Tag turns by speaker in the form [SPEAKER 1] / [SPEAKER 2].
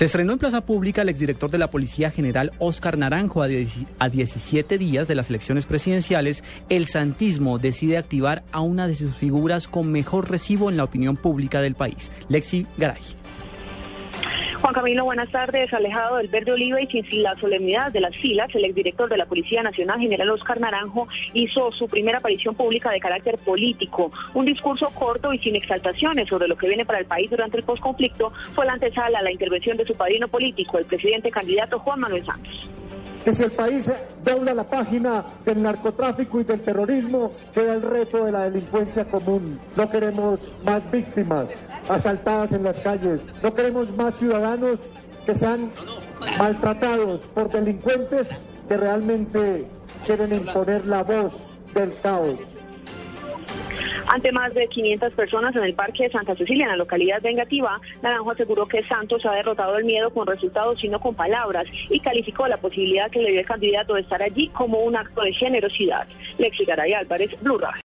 [SPEAKER 1] Se estrenó en Plaza Pública el exdirector de la Policía General Óscar Naranjo a, 17 días de las elecciones presidenciales. El santismo decide activar a una de sus figuras con mejor recibo en la opinión pública del país, Lexi Garay.
[SPEAKER 2] Juan Camilo, buenas tardes. Alejado del verde oliva y sin la solemnidad de las filas, el exdirector de la Policía Nacional, general Oscar Naranjo, hizo su primera aparición pública de carácter político. Un discurso corto y sin exaltaciones sobre lo que viene para el país durante el posconflicto fue la antesala a la intervención de su padrino político, el presidente candidato Juan Manuel Santos
[SPEAKER 3] que si el país dobla la página del narcotráfico y del terrorismo, queda el reto de la delincuencia común. No queremos más víctimas asaltadas en las calles, no queremos más ciudadanos que sean maltratados por delincuentes que realmente quieren imponer la voz del caos.
[SPEAKER 2] Ante más de 500 personas en el Parque de Santa Cecilia, en la localidad de Engativá, Naranjo aseguró que Santos ha derrotado el miedo con resultados, sino con palabras, y calificó la posibilidad que le dio el candidato de estar allí como un acto de generosidad. Lexi Garay Álvarez, Blue